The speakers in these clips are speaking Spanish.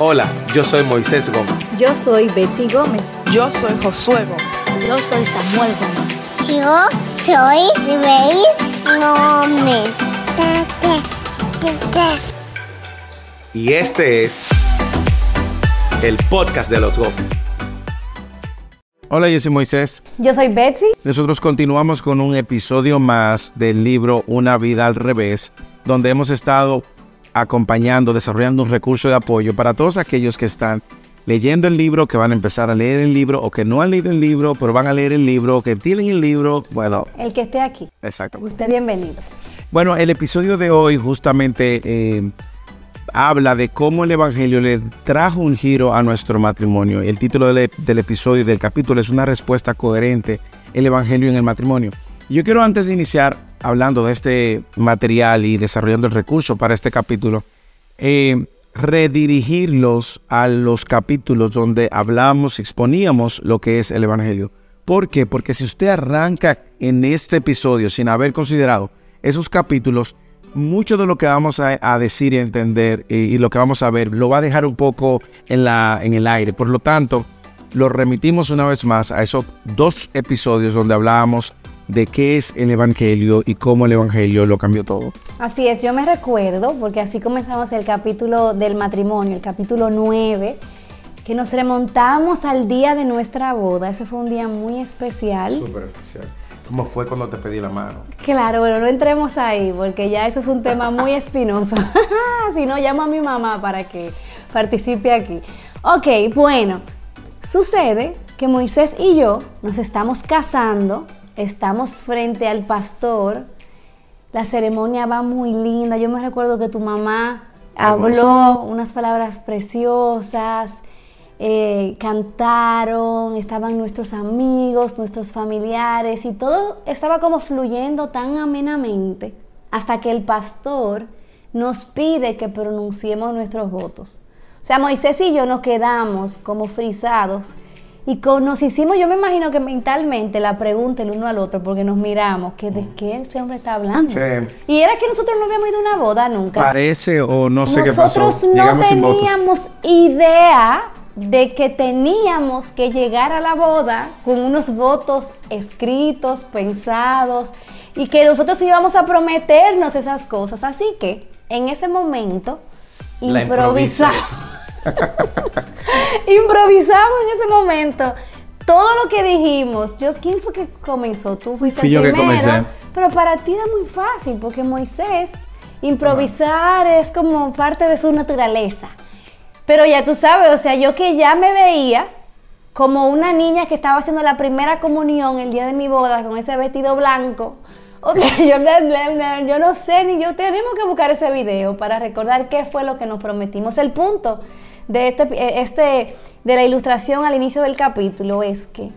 Hola, yo soy Moisés Gómez. Yo soy Betsy Gómez. Yo soy Josué Gómez. Yo soy Samuel Gómez. Yo soy Grace Gómez. Y este es el podcast de los Gómez. Hola, yo soy Moisés. Yo soy Betsy. Nosotros continuamos con un episodio más del libro Una vida al revés, donde hemos estado acompañando, desarrollando un recurso de apoyo para todos aquellos que están leyendo el libro, que van a empezar a leer el libro, o que no han leído el libro, pero van a leer el libro, que tienen el libro, bueno. El que esté aquí. Exacto. Usted bienvenido. Bueno, el episodio de hoy justamente eh, habla de cómo el Evangelio le trajo un giro a nuestro matrimonio. El título del, del episodio del capítulo es una respuesta coherente, el Evangelio en el matrimonio. Yo quiero antes de iniciar hablando de este material y desarrollando el recurso para este capítulo, eh, redirigirlos a los capítulos donde hablamos, exponíamos lo que es el Evangelio. ¿Por qué? Porque si usted arranca en este episodio sin haber considerado esos capítulos, mucho de lo que vamos a, decir y entender y, y, lo que vamos a ver lo va a dejar un poco en, la, en el aire. Por lo tanto, lo remitimos una vez más a esos dos episodios donde hablábamos de qué es el Evangelio y cómo el Evangelio lo cambió todo. Así es, yo me recuerdo, porque así comenzamos el capítulo del matrimonio, el capítulo 9, que nos remontamos al día de nuestra boda. Ese fue un día muy especial. Súper especial. ¿Cómo fue cuando te pedí la mano? Claro, bueno, no entremos ahí, porque ya eso es un tema muy espinoso. si no, llamo a mi mamá para que participe aquí. Ok, bueno, sucede que Moisés y yo nos estamos casando estamos frente al pastor, la ceremonia va muy linda, yo me recuerdo que tu mamá habló unas palabras preciosas, eh, cantaron, estaban nuestros amigos, nuestros familiares y todo estaba como fluyendo tan amenamente hasta que el pastor nos pide que pronunciemos nuestros votos. O sea, Moisés y yo nos quedamos como frisados y con, nos hicimos, yo me imagino que mentalmente la pregunta el uno al otro, porque nos miramos, que de qué ese hombre está hablando. Sí. Y era que nosotros no habíamos ido a una boda nunca. Parece o no sé nosotros qué pasó. Nosotros no teníamos idea de que teníamos que llegar a la boda con unos votos escritos, pensados, y que nosotros íbamos a prometernos esas cosas. Así que en ese momento improvisamos. Improvisamos en ese momento todo lo que dijimos. Yo, ¿quién fue que comenzó? Tú fuiste Fui el yo primero. que comencé. Pero para ti era muy fácil porque Moisés improvisar es como parte de su naturaleza. Pero ya tú sabes, o sea, yo que ya me veía como una niña que estaba haciendo la primera comunión el día de mi boda con ese vestido blanco. O sea, yo, yo, no sé, ni yo tenemos que buscar ese video para recordar qué fue lo que nos prometimos. El punto de, este, este, de la ilustración al inicio del capítulo es que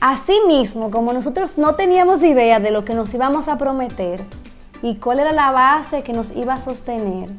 así mismo, como nosotros no teníamos idea de lo que nos íbamos a prometer y cuál era la base que nos iba a sostener,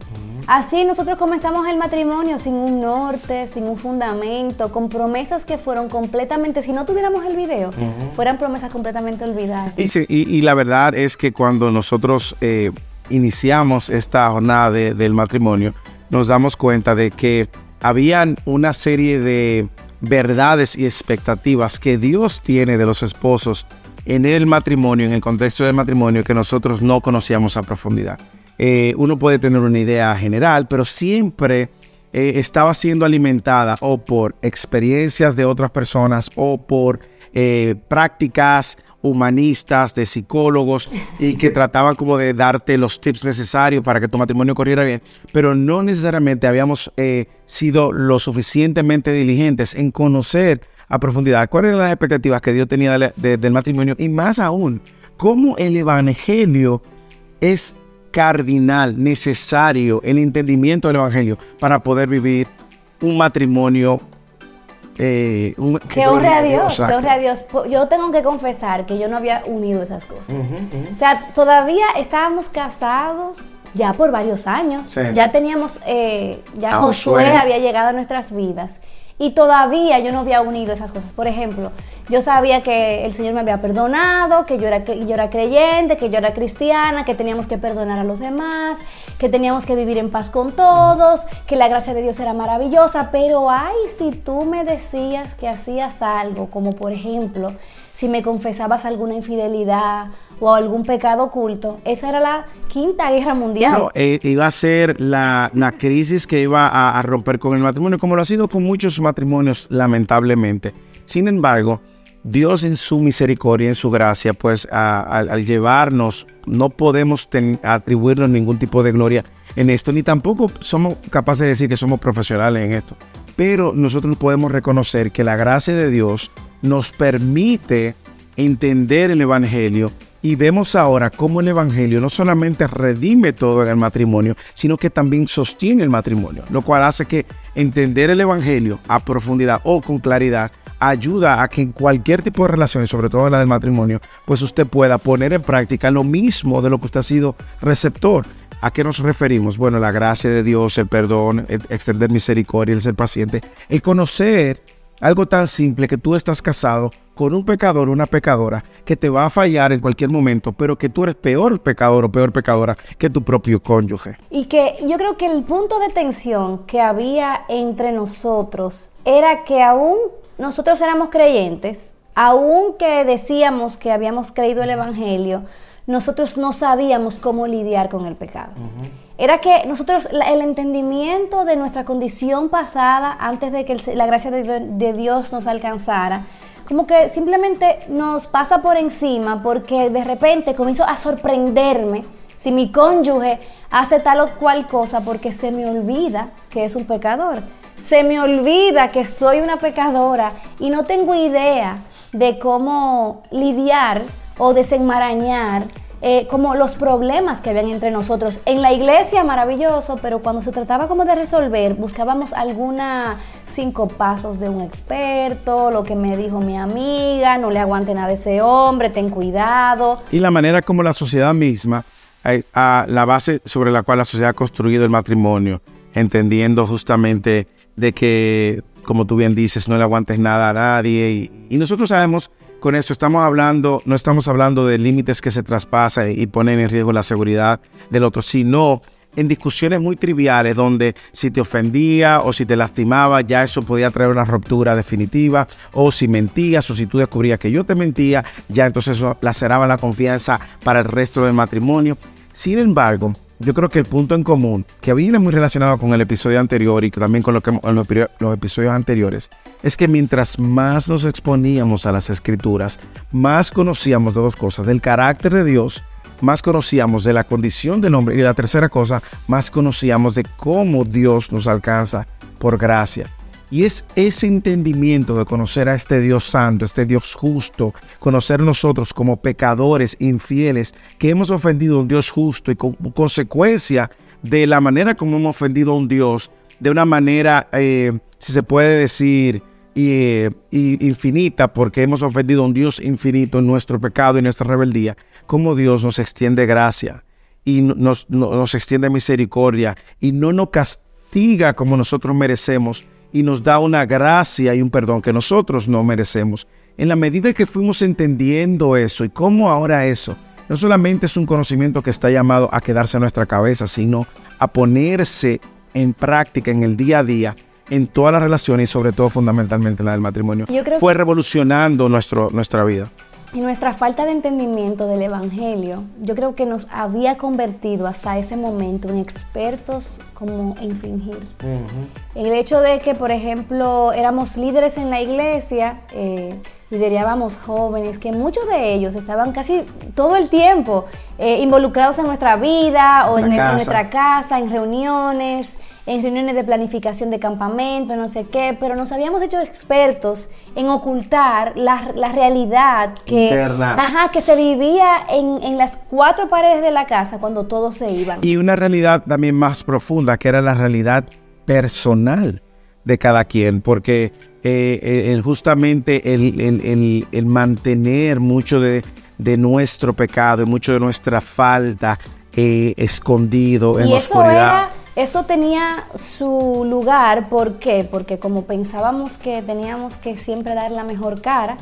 Así nosotros comenzamos el matrimonio sin un norte, sin un fundamento, con promesas que fueron completamente, si no tuviéramos el video, uh -huh. fueran promesas completamente olvidadas. Y, sí, y, y, la verdad es que cuando nosotros eh, iniciamos esta jornada de, del matrimonio, nos damos cuenta de que habían una serie de verdades y expectativas que Dios tiene de los esposos en el matrimonio, en el contexto del matrimonio, que nosotros no conocíamos a profundidad. Eh, uno puede tener una idea general, pero siempre eh, estaba siendo alimentada o por experiencias de otras personas o por eh, prácticas humanistas de psicólogos y que trataban como de darte los tips necesarios para que tu matrimonio corriera bien, pero no necesariamente habíamos sido lo suficientemente diligentes en conocer a profundidad cuáles eran las expectativas que Dios tenía de, de, del matrimonio y más aún, cómo el evangelio es cardinal, necesario, el entendimiento del Evangelio para poder vivir un matrimonio. Eh, un, que honre a Dios, que honre a Dios. Yo tengo que confesar que yo no había unido esas cosas. Uh -huh, uh -huh. O sea, todavía estábamos casados ya por varios años. Sí. Ya teníamos, eh, ya Josué había llegado a nuestras vidas. Y todavía yo no había unido esas cosas. Por ejemplo, yo sabía que el Señor me había perdonado, que yo era, que yo era creyente, que yo era cristiana, que teníamos que perdonar a los demás, que teníamos que vivir en paz con todos, que la gracia de Dios era maravillosa. Pero ay, si tú me decías que hacías algo, como por ejemplo, si me confesabas alguna infidelidad o algún pecado oculto, esa era la quinta guerra mundial. No, eh, iba a ser la, la crisis que iba a, romper con el matrimonio, como lo ha sido con muchos matrimonios, lamentablemente. Sin embargo, Dios en su misericordia, en su gracia, pues al- llevarnos, no podemos atribuirnos ningún tipo de gloria en esto, ni tampoco somos capaces de decir que somos profesionales en esto. Pero nosotros podemos reconocer que la gracia de Dios nos permite entender el Evangelio y vemos ahora cómo el Evangelio no solamente redime todo en el matrimonio, sino que también sostiene el matrimonio, lo cual hace que entender el Evangelio a profundidad o con claridad ayuda a que en cualquier tipo de relaciones, sobre todo la del matrimonio, pues usted pueda poner en práctica lo mismo de lo que usted ha sido receptor. ¿A qué nos referimos? Bueno, la gracia de Dios, el perdón, el extender misericordia, el ser paciente, el conocer algo tan simple que tú estás casado con un pecador o una pecadora que te va a fallar en cualquier momento, pero que tú eres peor pecador o peor pecadora que tu propio cónyuge. Y que yo creo que el punto de tensión que había entre nosotros era que aún nosotros éramos creyentes, aún que decíamos que habíamos creído el Evangelio, nosotros no sabíamos cómo lidiar con el pecado. Era que nosotros, el entendimiento de nuestra condición pasada, antes de que la gracia de, de Dios nos alcanzara, como que simplemente nos pasa por encima porque de repente comienzo a sorprenderme si mi cónyuge hace tal o cual cosa porque se me olvida que es un pecador. Se me olvida que soy una pecadora y no tengo idea de cómo lidiar o desenmarañar eh, como los problemas que habían entre nosotros. En la iglesia, maravilloso, pero cuando se trataba como de resolver, buscábamos alguna cinco pasos de un experto, lo que me dijo mi amiga, no le aguante nada a ese hombre, ten cuidado. Y la manera como la sociedad misma, eh, la base sobre la cual la sociedad ha construido el matrimonio, entendiendo justamente de que, como tú bien dices, no le aguantes nada a nadie. Y, y nosotros sabemos, con eso estamos hablando, no estamos hablando de límites que se traspasan y ponen en riesgo la seguridad del otro, sino en discusiones muy triviales donde si te ofendía o si te lastimaba, ya eso podía traer una ruptura definitiva, o si mentías o si tú descubrías que yo te mentía, ya entonces eso laceraba la confianza para el resto del matrimonio. Sin embargo, yo creo que el punto en común, que viene muy relacionado con el episodio anterior y también con lo los, los episodios anteriores, es que mientras más nos exponíamos a las escrituras, más conocíamos de dos cosas, del carácter de Dios, más conocíamos de la condición del hombre y la tercera cosa, más conocíamos de cómo Dios nos alcanza por gracia. Y es ese entendimiento de conocer a este Dios santo, este Dios justo, conocer nosotros como pecadores infieles, que hemos ofendido a un Dios justo y con consecuencia de la manera como hemos ofendido a un Dios, de una manera, eh, si se puede decir, y infinita, porque hemos ofendido a un Dios infinito en nuestro pecado y nuestra rebeldía, como Dios nos extiende gracia y no- nos, no- nos extiende misericordia y no nos castiga como nosotros merecemos y nos da una gracia y un perdón que nosotros no merecemos. En la medida que fuimos entendiendo eso y cómo ahora eso no solamente es un conocimiento que está llamado a quedarse en nuestra cabeza, sino a ponerse en práctica en el día a día en todas las relaciones y sobre todo fundamentalmente en la del matrimonio. Yo creo Fue revolucionando nuestro, nuestra vida. Y nuestra falta de entendimiento del Evangelio, yo creo que nos había convertido hasta ese momento en expertos como en fingir. El hecho de que, por ejemplo, éramos líderes en la iglesia, eh, liderábamos jóvenes, que muchos de ellos estaban casi todo el tiempo eh, involucrados en nuestra vida o En en, nuestra casa, en reuniones, en reuniones de planificación de campamento, no sé qué, pero nos habíamos hecho expertos en ocultar la, la realidad que, ajá, que se vivía en, en las cuatro paredes de la casa cuando todos se iban. Y una realidad también más profunda, que era la realidad personal de cada quien, porque eh, eh, justamente el, el- el- el mantener mucho de, de nuestro pecado y mucho de nuestra falta eh, escondido en y la eso oscuridad. era eso tenía su lugar, ¿por qué? Porque como pensábamos que teníamos que siempre dar la mejor cara,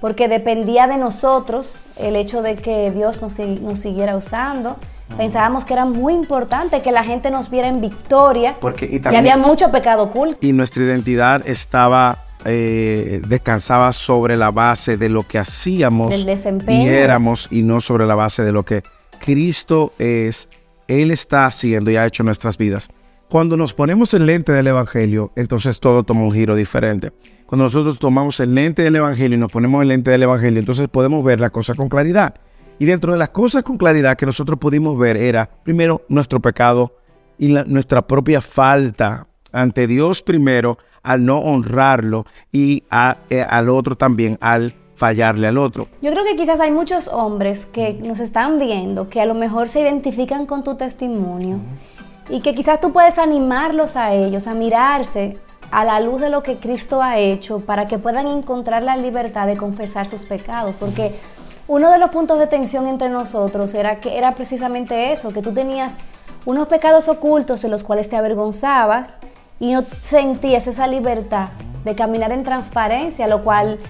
porque dependía de nosotros el hecho de que Dios nos, nos siguiera usando, pensábamos que era muy importante que la gente nos viera en victoria Porque- y y, también- había mucho pecado oculto. y nuestra identidad estaba eh, descansaba sobre la base de lo que hacíamos Del desempeño. y éramos y no sobre la base de lo que Cristo es, Él está haciendo y ha hecho nuestras vidas. Cuando nos ponemos el lente del Evangelio, entonces todo toma un giro diferente. Cuando nosotros tomamos el lente del Evangelio y nos ponemos el lente del Evangelio, entonces podemos ver la cosa con claridad. Y dentro de las cosas con claridad que nosotros pudimos ver era, primero, nuestro pecado y nuestra propia falta ante Dios primero al no honrarlo y eh, al otro también al fallarle al otro. Yo creo que quizás hay muchos hombres que nos están viendo que a lo mejor se identifican con tu testimonio y que quizás tú puedes animarlos a ellos a mirarse a la luz de lo que Cristo ha hecho para que puedan encontrar la libertad de confesar sus pecados, porque uno de los puntos de tensión entre nosotros era que era precisamente eso, que tú tenías unos pecados ocultos de los cuales te avergonzabas y no sentías esa libertad de caminar en transparencia, lo cual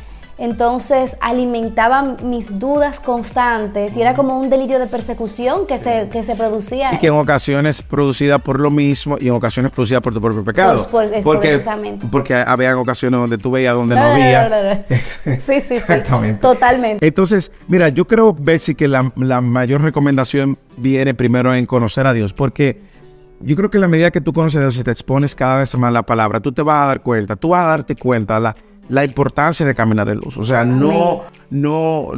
entonces alimentaba mis dudas constantes y era como un delirio de persecución que se, que se producía. Y que en ocasiones producida por lo mismo y en ocasiones producida por tu propio pecado. Pues, pues, porque, precisamente. porque había ocasiones donde tú veías donde no había. Sí, sí, sí. Exactamente. Totalmente. Entonces, mira, yo creo, Betsy, que la, la mayor recomendación viene primero en conocer a Dios, porque yo creo que en la medida que tú conoces a Dios y te expones cada vez más a la palabra, tú te vas a dar cuenta, tú vas a darte cuenta la, la importancia de caminar en luz. O sea, no, no,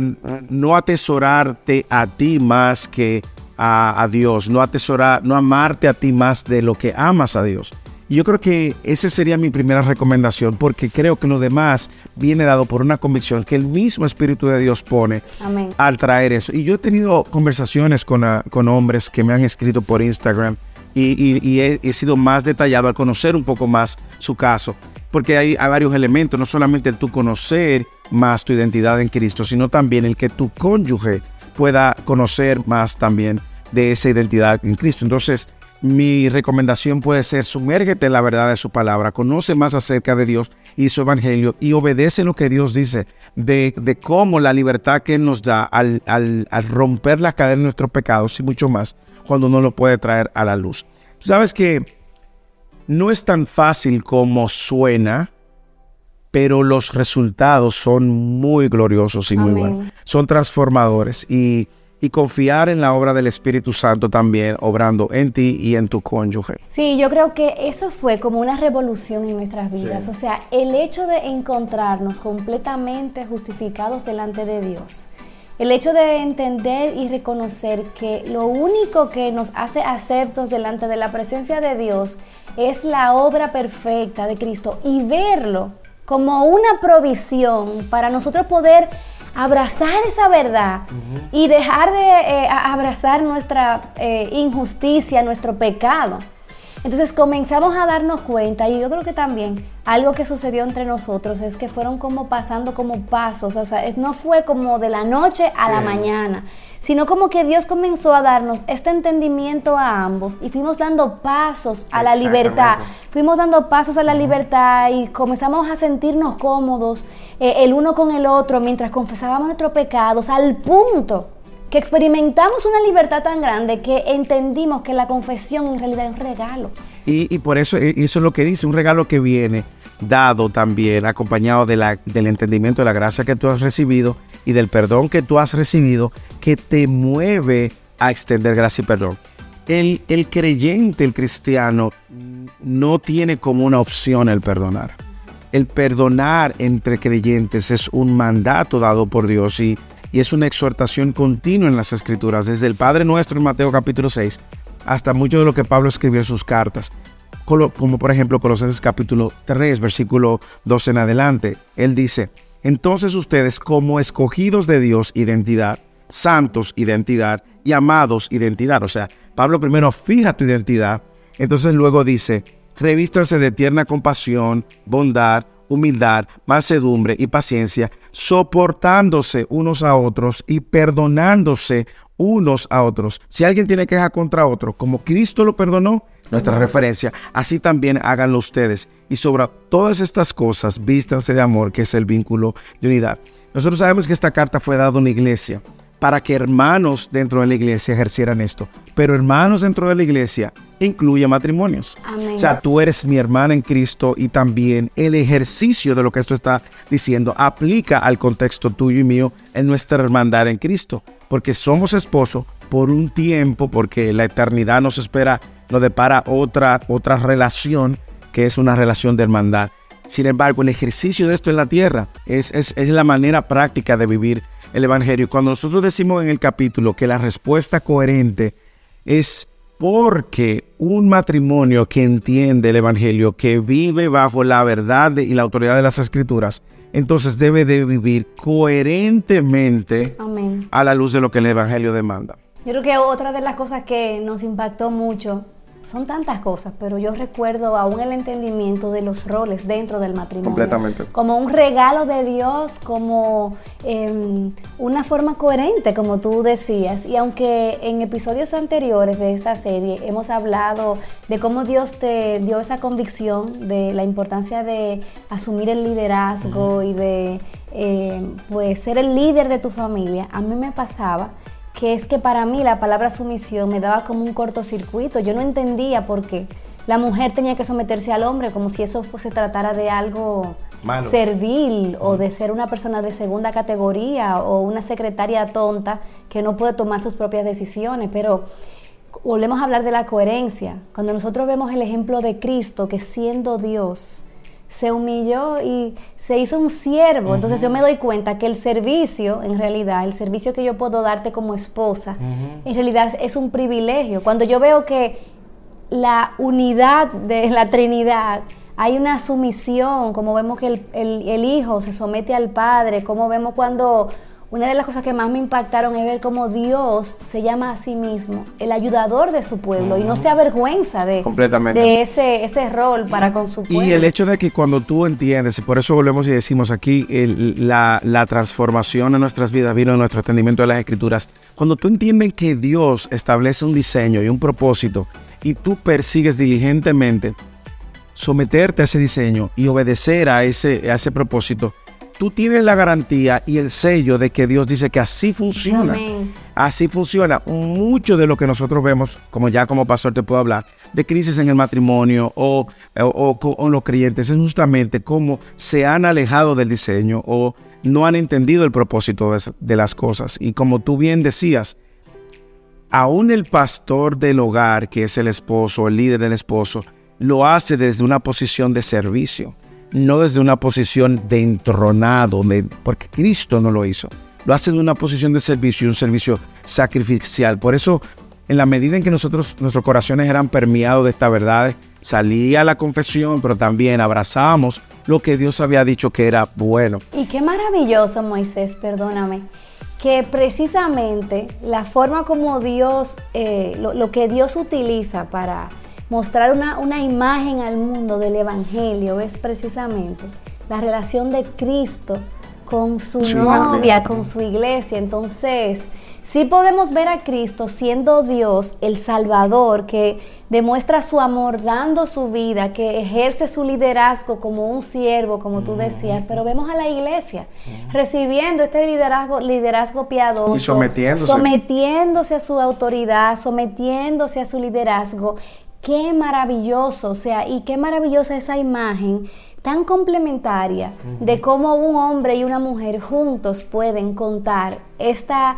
no atesorarte a ti más que a, a Dios, no atesorar, no amarte a ti más de lo que amas a Dios. Y yo creo que esa sería mi primera recomendación, porque creo que lo demás viene dado por una convicción que el mismo Espíritu de Dios pone Amén. al traer eso. Y yo he tenido conversaciones con, ah, con hombres que me han escrito por Instagram y, y- y he, he sido más detallado al conocer un poco más su caso. Porque hay, varios elementos, no solamente el tú conocer más tu identidad en Cristo, sino también el que tu cónyuge pueda conocer más también de esa identidad en Cristo. Entonces, mi recomendación puede ser sumérgete en la verdad de su palabra, conoce más acerca de Dios y su evangelio y obedece lo que Dios dice de, cómo la libertad que Él nos da al, romper la cadena de nuestros pecados y mucho más cuando uno lo puede traer a la luz. Sabes que no es tan fácil como suena, pero los resultados son muy gloriosos y muy buenos. Son transformadores y, y confiar en la obra del Espíritu Santo también, obrando en ti y en tu cónyuge. Sí, yo creo que eso fue como una revolución en nuestras vidas. O sea, el hecho de encontrarnos completamente justificados delante de Dios. El hecho de entender y reconocer que lo único que nos hace aceptos delante de la presencia de Dios es la obra perfecta de Cristo y verlo como una provisión para nosotros poder abrazar esa verdad y dejar de eh, abrazar nuestra eh, injusticia, nuestro pecado. Entonces comenzamos a darnos cuenta y yo creo que también algo que sucedió entre nosotros es que fueron como pasando como pasos, o sea, no fue como de la noche a la mañana, sino como que Dios comenzó a darnos este entendimiento a ambos y fuimos dando pasos a la libertad, fuimos dando pasos a la libertad y comenzamos a sentirnos cómodos eh, el uno con el otro mientras confesábamos nuestros pecados al punto que experimentamos una libertad tan grande que entendimos que la confesión en realidad es un regalo. Y, y por eso, e- eso es lo que dice, un regalo que viene dado también, acompañado de la, del entendimiento de la gracia que tú has recibido y del perdón que tú has recibido, que te mueve a extender gracia y perdón. El, el creyente, el cristiano, no tiene como una opción el perdonar. El perdonar entre creyentes es un mandato dado por Dios y, y es una exhortación continua en las escrituras, desde el Padre nuestro en Mateo capítulo 6 hasta mucho de lo que Pablo escribió en sus cartas. Como por ejemplo Colosenses capítulo 3, versículo 12 en adelante. Él dice, entonces ustedes como escogidos de Dios, identidad, santos, identidad, y amados, identidad. O sea, Pablo primero fija tu identidad, entonces luego dice, revístanse de tierna compasión, bondad, humildad, mansedumbre y paciencia, soportándose unos a otros y perdonándose unos a otros. Si alguien tiene queja contra otro, como Cristo lo perdonó, nuestra referencia, así también háganlo ustedes. Y sobre todas estas cosas, vístanse de amor, que es el vínculo de unidad. Nosotros sabemos que esta carta fue dada a una iglesia para que hermanos dentro de la iglesia ejercieran esto. Pero hermanos dentro de la iglesia incluye matrimonios. Amén. O sea, tú eres mi hermana en Cristo y también el ejercicio de lo que esto está diciendo aplica al contexto tuyo y mío en nuestra hermandad en Cristo. Porque somos esposos por un tiempo, porque la eternidad nos espera, nos depara otra, otra relación que es una relación de hermandad. Sin embargo, el ejercicio de esto en la tierra es, es, es la manera práctica de vivir el Evangelio. Cuando nosotros decimos en el capítulo que la respuesta coherente es porque un matrimonio que entiende el Evangelio, que vive bajo la verdad y la autoridad de las Escrituras, entonces debe de vivir coherentemente Amén. a la luz de lo que el Evangelio demanda. Yo creo que otra de las cosas que nos impactó mucho son tantas cosas, pero yo recuerdo aún el entendimiento de los roles dentro del matrimonio. Completamente. Como un regalo de Dios, como eh, una forma coherente, como tú decías. Y aunque en episodios anteriores de esta serie hemos hablado de cómo Dios te dio esa convicción de la importancia de asumir el liderazgo y de eh, pues ser el líder de tu familia, a mí me pasaba que es que para mí la palabra sumisión me daba como un cortocircuito. Yo no entendía por qué la mujer tenía que someterse al hombre como si eso se tratara de algo Malo. servil o de ser una persona de segunda categoría o una secretaria tonta que no puede tomar sus propias decisiones. Pero volvemos a hablar de la coherencia. Cuando nosotros vemos el ejemplo de Cristo que siendo Dios, se humilló y se hizo un siervo. Entonces yo me doy cuenta que el servicio, en realidad, el servicio que yo puedo darte como esposa, en realidad es un privilegio. Cuando yo veo que la unidad de la Trinidad, hay una sumisión, como vemos que el, el- el Hijo se somete al Padre, como vemos cuando... Una de las cosas que más me impactaron es ver cómo Dios se llama a sí mismo el ayudador de su pueblo y no se avergüenza de, Completamente. de ese, ese rol para con su pueblo. Y el hecho de que cuando tú entiendes, y por eso volvemos y decimos aquí, el- la, la transformación en nuestras vidas vino en nuestro entendimiento de las escrituras, cuando tú entiendes que Dios establece un diseño y un propósito y tú persigues diligentemente someterte a ese diseño y obedecer a ese, a ese propósito, tú tienes la garantía y el sello de que Dios dice que así funciona. Amén. Así funciona. Mucho de lo que nosotros vemos, como ya como pastor te puedo hablar, de crisis en el matrimonio o, o, los creyentes, es justamente cómo se han alejado del diseño o no han entendido el propósito de, de las cosas. Y como tú bien decías, aún el pastor del hogar, que es el esposo, el líder del esposo, lo hace desde una posición de servicio, no desde una posición de entronado, porque Cristo no lo hizo. Lo hace de una posición de servicio y un servicio sacrificial. Por eso, en la medida en que nosotros, nuestros corazones eran permeados de esta verdad, salía la confesión, pero también abrazábamos lo que Dios había dicho que era bueno. Y qué maravilloso, Moisés, perdóname, que precisamente la forma como Dios, eh, lo que Dios utiliza para mostrar una, una imagen al mundo del Evangelio es precisamente la relación de Cristo con su novia, con su iglesia. Entonces, sí podemos ver a Cristo siendo Dios, el Salvador, que demuestra su amor dando su vida, que ejerce su liderazgo como un siervo, como tú decías, pero vemos a la iglesia recibiendo este liderazgo, liderazgo piadoso, Y sometiéndose. sometiéndose a su autoridad, sometiéndose a su liderazgo. Qué maravilloso, o sea, y qué maravillosa esa imagen tan complementaria de cómo un hombre y una mujer juntos pueden contar esta,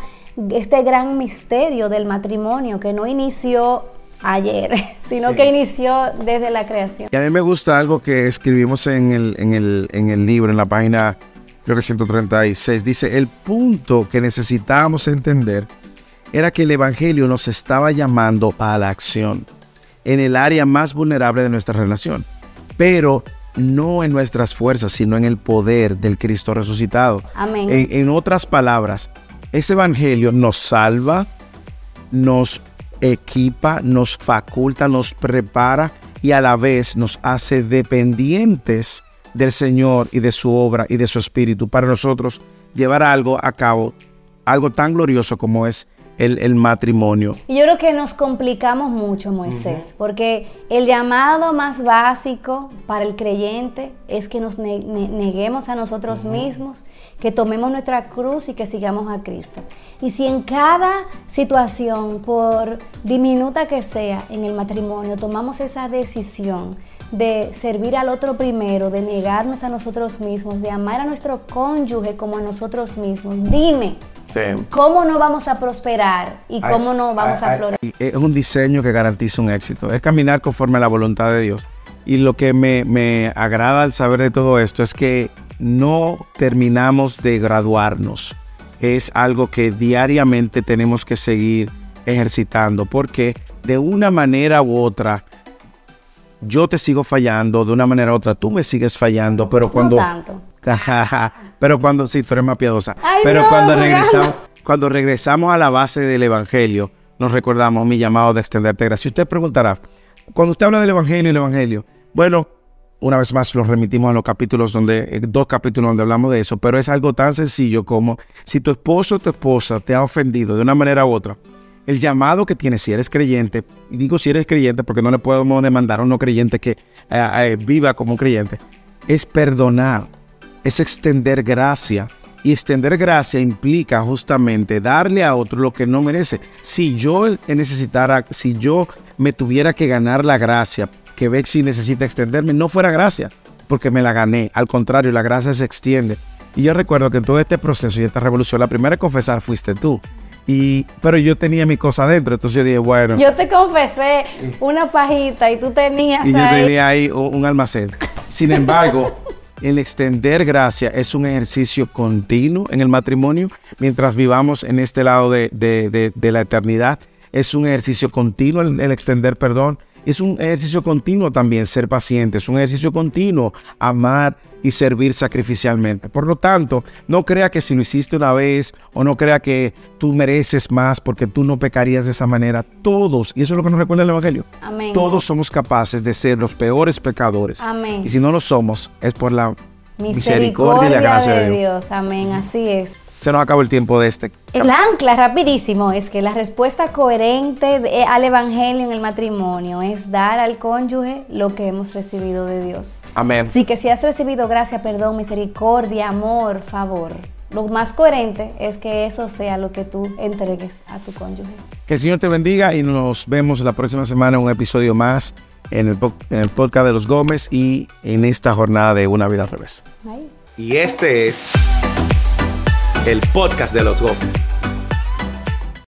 este gran misterio del matrimonio que no inició ayer, sino Sí. que inició desde la creación. Y a mí me gusta algo que escribimos en el, en el, en el libro, en la página, creo que 136. Dice, el punto que necesitábamos entender era que el Evangelio nos estaba llamando a la acción en el área más vulnerable de nuestra relación, pero no en nuestras fuerzas, sino en el poder del Cristo resucitado. Amén. En, en otras palabras, ese Evangelio nos salva, nos equipa, nos faculta, nos prepara y a la vez nos hace dependientes del Señor y de su obra y de su espíritu para nosotros llevar algo a cabo, algo tan glorioso como es el, el matrimonio. Yo creo que nos complicamos mucho, Moisés, porque el llamado más básico para el creyente es que nos ne- ne- neguemos a nosotros mismos, que tomemos nuestra cruz y que sigamos a Cristo. Y si en cada situación, por diminuta que sea en el matrimonio, tomamos esa decisión de servir al otro primero, de negarnos a nosotros mismos, de amar a nuestro cónyuge como a nosotros mismos, dime. ¿Cómo no vamos a prosperar y Ay, cómo no vamos ay, a florecer? Es un diseño que garantiza un éxito. Es caminar conforme a la voluntad de Dios. Y lo que me, me agrada al saber de todo esto es que no terminamos de graduarnos. Es algo que diariamente tenemos que seguir ejercitando porque de una manera u otra yo te sigo fallando, de una manera u otra tú me sigues fallando, pero cuando No tanto. pero cuando sí, tú eres más piadosa. Ay, pero no, cuando regresamos, cuando regresamos a la base del evangelio, nos recordamos mi llamado de extenderte gracia. Usted preguntará, cuando usted habla del evangelio y el evangelio, bueno, una vez más los remitimos a los capítulos donde, dos capítulos donde hablamos de eso, pero es algo tan sencillo como si tu esposo o tu esposa te ha ofendido de una manera u otra, el llamado que tienes si eres creyente, y digo si eres creyente porque no le podemos demandar a un no creyente que eh, eh, viva como un creyente, es perdonar, es extender gracia. Y extender gracia implica justamente darle a otro lo que no merece. Si yo necesitara, si yo me tuviera que ganar la gracia que Bexy necesita extenderme, no fuera gracia, porque me la gané. Al contrario, la gracia se extiende. Y yo recuerdo que en todo este proceso y esta revolución, la primera en confesar fuiste tú. Y, pero yo tenía mi cosa adentro, entonces yo dije, bueno. Yo te confesé una pajita y tú tenías Y yo tenía ahí un almacén. Sin embargo, el extender gracia es un ejercicio continuo en el matrimonio. Mientras vivamos en este lado de, de- de- la eternidad, es un ejercicio continuo el extender perdón. Es un ejercicio continuo también ser paciente. Es un ejercicio continuo amar y servir sacrificialmente. Por lo tanto, no crea que si lo hiciste una vez o no crea que tú mereces más porque tú no pecarías de esa manera. Todos, y eso es lo que nos recuerda el Evangelio, Amén. todos somos capaces de ser los peores pecadores. Amén. Y si no lo somos, es por la misericordia Misericordia y la gracia de. Dios. Amén. Así es. Se nos acabó el tiempo de este. El ancla rapidísimo es que la respuesta coherente de- al evangelio en el matrimonio es dar al cónyuge lo que hemos recibido de Dios. Amén. Así que si has recibido gracia, perdón, misericordia, amor, favor, lo más coherente es que eso sea lo que tú entregues a tu cónyuge. Que el Señor te bendiga y nos vemos la próxima semana en un episodio más en el, po- en el podcast de los Gómez y en esta jornada de Una Vida al Revés. Bye. Y este es el podcast de los Gómez.